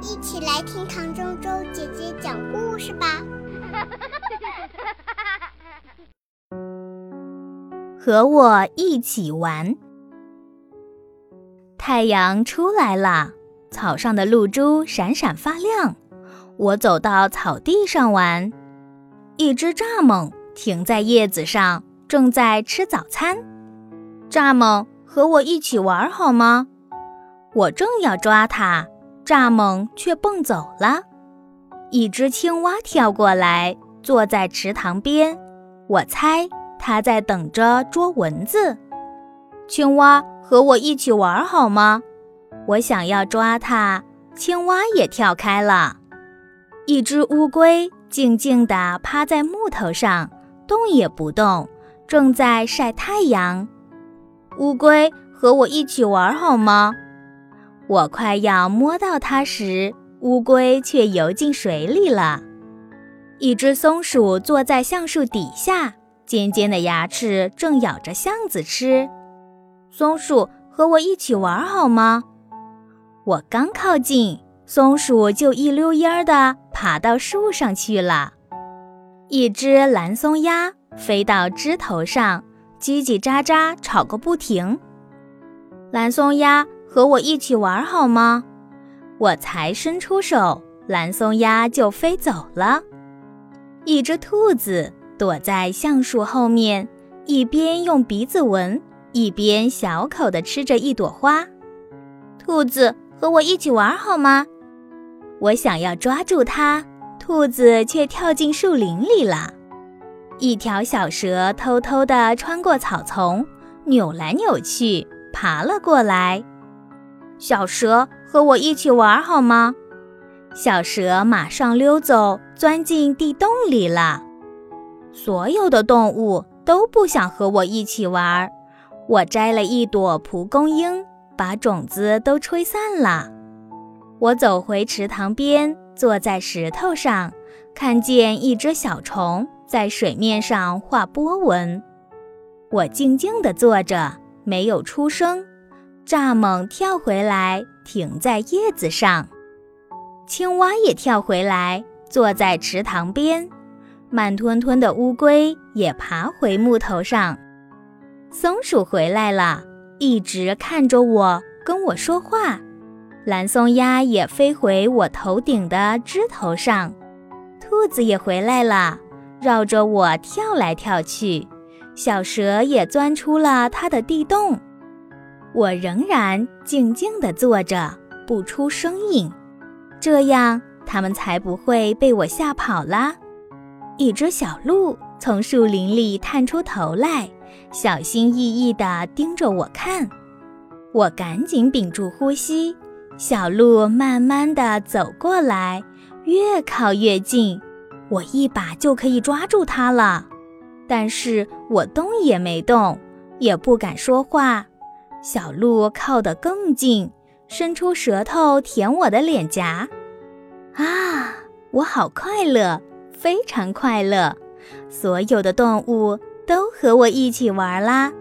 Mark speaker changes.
Speaker 1: 一起来听唐周周姐姐讲故事吧。
Speaker 2: 和我一起玩。太阳出来了，草上的露珠闪闪发亮。我走到草地上玩，一只蚱蜢停在叶子上，正在吃早餐。蚱蜢，和我一起玩好吗？我正要抓它，蚱蜢却蹦走了。一只青蛙跳过来，坐在池塘边。我猜。它在等着捉蚊子。青蛙和我一起玩好吗？我想要抓它，青蛙也跳开了。一只乌龟静静地趴在木头上，动也不动，正在晒太阳。乌龟和我一起玩好吗？我快要摸到它时，乌龟却游进水里了。一只松鼠坐在橡树底下。尖尖的牙齿正咬着橡子吃，松鼠和我一起玩好吗？我刚靠近，松鼠就一溜烟儿地爬到树上去了。一只蓝松鸦飞到枝头上，叽叽喳喳吵个不停。蓝松鸦和我一起玩好吗？我才伸出手，蓝松鸦就飞走了。一只兔子。躲在橡树后面，一边用鼻子闻，一边小口地吃着一朵花。兔子和我一起玩好吗？我想要抓住它，兔子却跳进树林里了。一条小蛇偷偷地穿过草丛，扭来扭去，爬了过来。小蛇和我一起玩好吗？小蛇马上溜走，钻进地洞里了。所有的动物都不想和我一起玩。我摘了一朵蒲公英，把种子都吹散了。我走回池塘边，坐在石头上，看见一只小虫在水面上画波纹。我静静地坐着，没有出声。蚱蜢跳回来，停在叶子上。青蛙也跳回来，坐在池塘边。慢吞吞的乌龟也爬回木头上，松鼠回来了，一直看着我，跟我说话。蓝松鸦也飞回我头顶的枝头上，兔子也回来了，绕着我跳来跳去。小蛇也钻出了它的地洞。我仍然静静地坐着，不出声音，这样它们才不会被我吓跑啦。一只小鹿从树林里探出头来，小心翼翼地盯着我看。我赶紧屏住呼吸。小鹿慢慢地走过来，越靠越近，我一把就可以抓住它了。但是我动也没动，也不敢说话。小鹿靠得更近，伸出舌头舔我的脸颊。啊，我好快乐！非常快乐，所有的动物都和我一起玩啦。